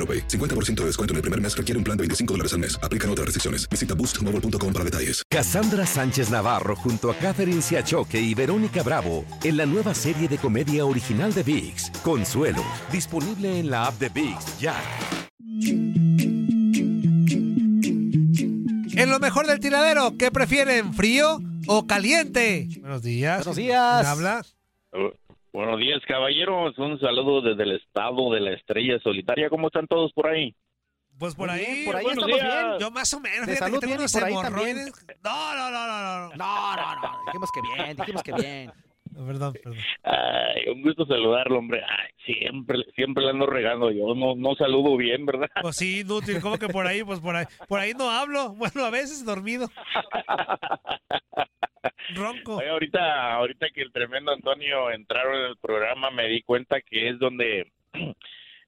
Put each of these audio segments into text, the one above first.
AroPay. 50% de descuento en el primer mes requiere un plan de 25 dólares al mes. Aplican otras restricciones. Visita boostmobile.com para detalles. Cassandra Sánchez Navarro junto a Catherine Siachoque y Verónica Bravo en la nueva serie de comedia original de VIX, Consuelo, disponible en la app de VIX ya. En lo mejor del tiradero, ¿qué prefieren, frío o caliente? Buenos días. Buenos días. ¿Quién habla? Buenos días, caballeros. Un saludo desde el estado de la estrella solitaria. ¿Cómo están todos por ahí? Pues por ahí, por estamos días. bien. Yo más o menos, De fíjate que salud tengo bien y unos por ahí también. hemorroides. No, no, no, no, no. No, no, no. Dijimos que bien, dijimos que bien. Perdón, perdón. Ay, un gusto saludarlo, hombre. Ay, siempre, siempre le ando regando. Yo no, no saludo bien, ¿verdad? Pues sí, inútil, ¿cómo que por ahí? Pues por ahí, por ahí no hablo. Bueno, a veces dormido. Ronco. Oye, ahorita, ahorita que el tremendo Antonio entraron en el programa, me di cuenta que es donde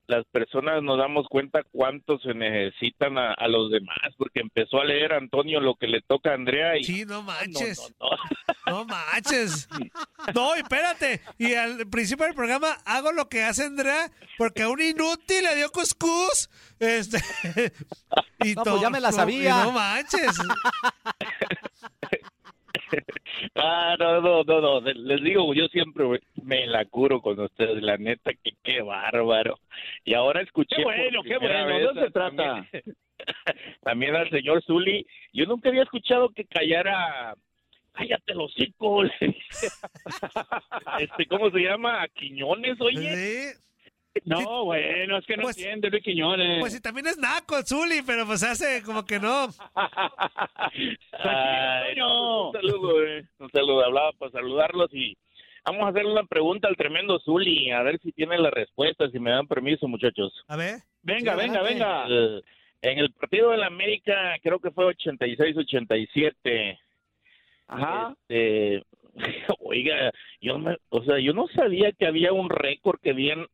las personas nos damos cuenta cuánto se necesitan a, a los demás, porque empezó a leer Antonio lo que le toca a Andrea y Sí, no manches. no, no. No manches. No, y espérate. Y al principio del programa hago lo que hace Andrea porque a un inútil le dio cuscús. Este. Y No, pues ya me la sabía. y No manches. Ah, no, no, no, no, les digo, yo siempre me la curo con ustedes, la neta, que qué bárbaro. Y ahora escuché... Qué bueno, qué bueno, ¿de dónde se también- trata? También al señor Zuli, yo nunca había escuchado que callara... Cállate los dice. este, ¿cómo se llama? ¿A Quiñones, oye? Sí. No, bueno, es que no Pues- entiende Luis Quiñones. Pues sí, también es naco el Zuli, pero pues hace como que no. Ay, Antonio. un saludo, eh. Un saludo, hablaba para saludarlos y vamos a hacer una pregunta al tremendo Zuli, a ver si tiene la respuesta, si me dan permiso, muchachos. A ver. venga, Sí, venga, venga. En el partido de la América, creo que fue 86-87. Ajá. Este, oiga, yo me, o sea, yo no sabía que había un récord que habían,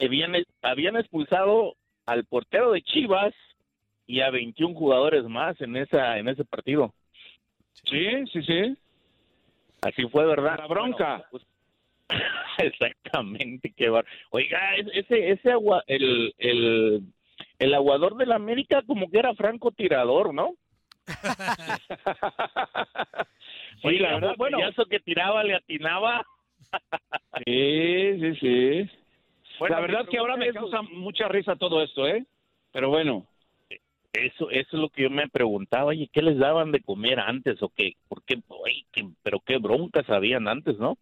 habían, habían expulsado al portero de Chivas y a 21 jugadores más en esa, en ese partido. Sí, sí, sí. Así fue, ¿verdad? La bronca. Bueno, pues, exactamente, qué bar. Oiga, es- ese, ese agua, el, el, el aguador de la América como que era franco tirador, ¿no? Sí, la verdad, bueno. Eso que tiraba le atinaba. Sí, sí, sí. Bueno, la verdad que ahora me causa mucha risa todo esto, ¿eh? Pero bueno. Eso, eso es lo que yo me preguntaba, oye, ¿qué les daban de comer antes o qué? ¿Por qué? Oye, qué- pero qué broncas habían antes, ¿no?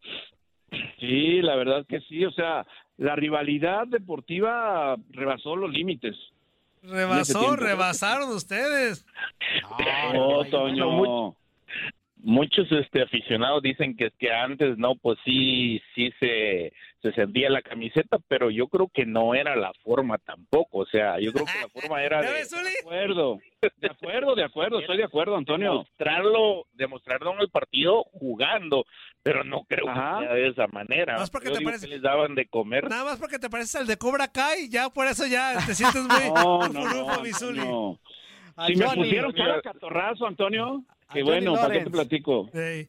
Sí, la verdad que sí. O sea, la rivalidad deportiva rebasó los límites. Rebasó, rebasaron ustedes. No, no, Toño. mucho. Muchos este aficionados dicen que es que antes no, pues sí, sí se, se sentía la camiseta, pero yo creo que no era la forma tampoco, o sea, yo creo que la forma era ¿Ya de acuerdo. De acuerdo, de acuerdo. Estoy de acuerdo, Antonio. demostrarlo, demostrarlo en el partido jugando, pero no creo Ajá. que sea de esa manera. Es porque Yo te digo parece- que les daban de comer. Nada más porque te pareces al de Cobra Kai, ya por eso ya te sientes muy No, no, no. Si me pusieron cada catorrazo, Antonio, que bueno, ¿para qué te platico? Ey.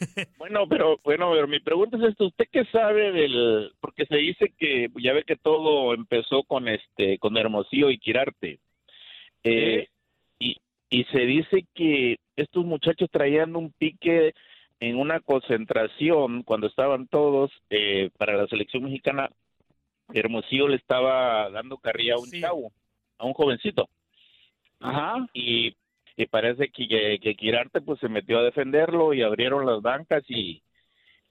Bueno, pero bueno, pero mi pregunta es esto, ¿usted qué sabe del porque se dice que ya ve que todo empezó con este con Hermosillo y Quirarte. Eh, y y se dice que estos muchachos traían un pique en una concentración cuando estaban todos eh, para la selección mexicana. Hermosillo le estaba dando carrilla a un Sí. chavo, a un jovencito Ajá. y, y parece que, que, que Quirarte pues se metió a defenderlo y abrieron las bancas y,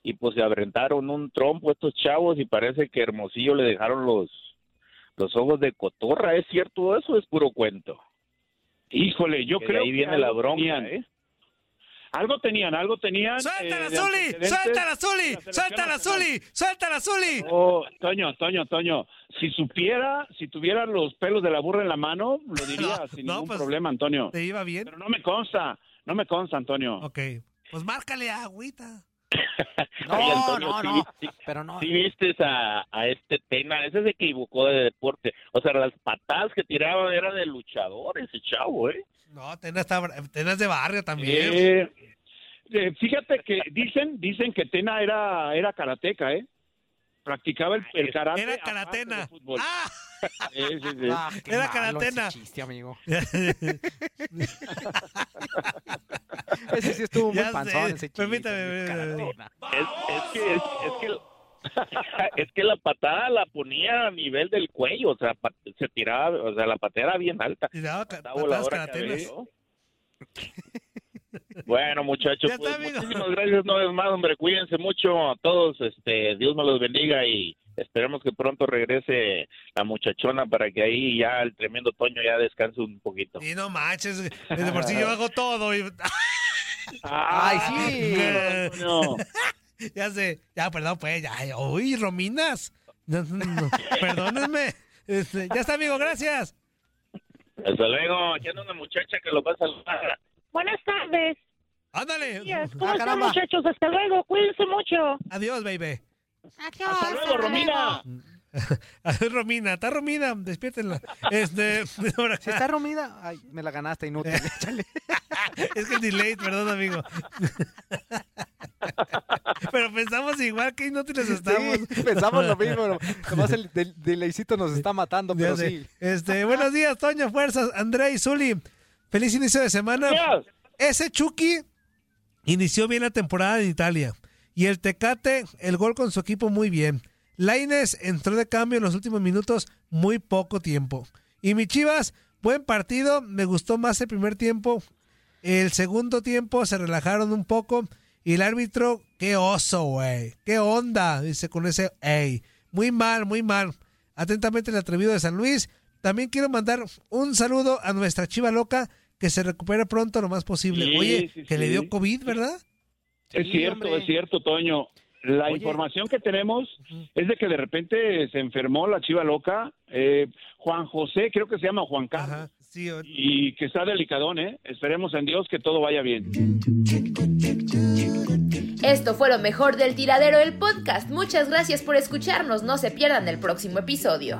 y pues se aventaron un trompo estos chavos y parece que Hermosillo le dejaron los los ojos de cotorra, ¿es cierto eso o es puro cuento? Híjole, yo Que creo ahí que viene la bronca, tenían. ¿eh? Algo tenían, algo tenían. ¡Suéltala, eh, Zuli! ¡Suéltala, Zuli! ¡Suéltala. Zuli! ¡Suéltala, Zuli! Oh, Toño, Toño, Toño, si supiera, si tuviera los pelos de la burra en la mano, lo diría No, sin no, ningún pues, problema, Antonio. ¿Te iba bien? Pero no me consta, no me consta, Antonio. Ok. Pues márcale a agüita. No, Antonio, no, no. sí- Pero no. Sí viste a, a este Tena, ese se equivocó de deporte. O sea, las patadas que tiraba era de luchador ese chavo, ¿eh? No, Tena, está, Tena es de barrio también. Eh, eh, fíjate que dicen, dicen que Tena era, era karateca, ¿eh? Practicaba el, el karate. Era fútbol. ¡Ah! Sí, sí, sí. Ah, Era ese chiste, amigo. Ese sí estuvo muy panzón, ese chiste. Permítame. Caratena. Es, es que es, es que es que la patada la ponía a nivel del cuello, o sea, se tiraba, o sea, la patada era bien alta. Tiraba patadas voladora caratenas. Bueno, muchachos, pues, muchísimas gracias una vez más, hombre. Cuídense mucho a todos. Este, Dios me los bendiga y esperemos que pronto regrese la muchachona para que ahí ya el tremendo Toño ya descanse un poquito. Y no manches, de por sí yo hago todo. Y... Ay, sí. Ya sé, ya, perdón, pues, ya. Uy, Rominas. No, no, no, Perdónenme. Este, ya está, amigo, gracias. Hasta luego. Ya una muchacha que lo va a saludar. Buenas tardes. Ándale. Días. ¿Cómo Ah, están, muchachos? Hasta luego. Cuídense mucho. Adiós, baby. Hasta luego, Romina. Adiós, Romina. Está Romina, despiértenla. Este, Si está Romida, ay, me la ganaste inútil. Échale. es que el delay, perdón, amigo. Pero pensamos igual que inútiles estamos. Sí, pensamos lo mismo. pero Nomás el del- delaycito nos está matando, pero sí. Este, buenos días, Toño, fuerzas, André y Zuli. Feliz inicio de semana. Ese Chucky inició bien la temporada en Italia. Y el Tecate, el gol con su equipo muy bien. Laines entró de cambio en los últimos minutos, muy poco tiempo. Y mi Chivas, buen partido, me gustó más el primer tiempo. El segundo tiempo se relajaron un poco. Y el árbitro, qué oso, güey. Qué onda, dice con ese, ey. Muy mal, muy mal. Atentamente el atrevido de San Luis. También quiero mandar un saludo a nuestra chiva loca que se recupere pronto lo más posible. Sí, Oye, sí, que le dio COVID, ¿verdad? Es Sí, cierto, hombre. es cierto, Toño. La Oye. información que tenemos es de que de repente se enfermó la chiva loca. Eh, Juan José, creo que se llama Juan Carlos. Ajá. Sí, o- Y que está delicadón, ¿eh? Esperemos en Dios que todo vaya bien. Esto fue lo mejor del tiradero del podcast. Muchas gracias por escucharnos. No se pierdan el próximo episodio.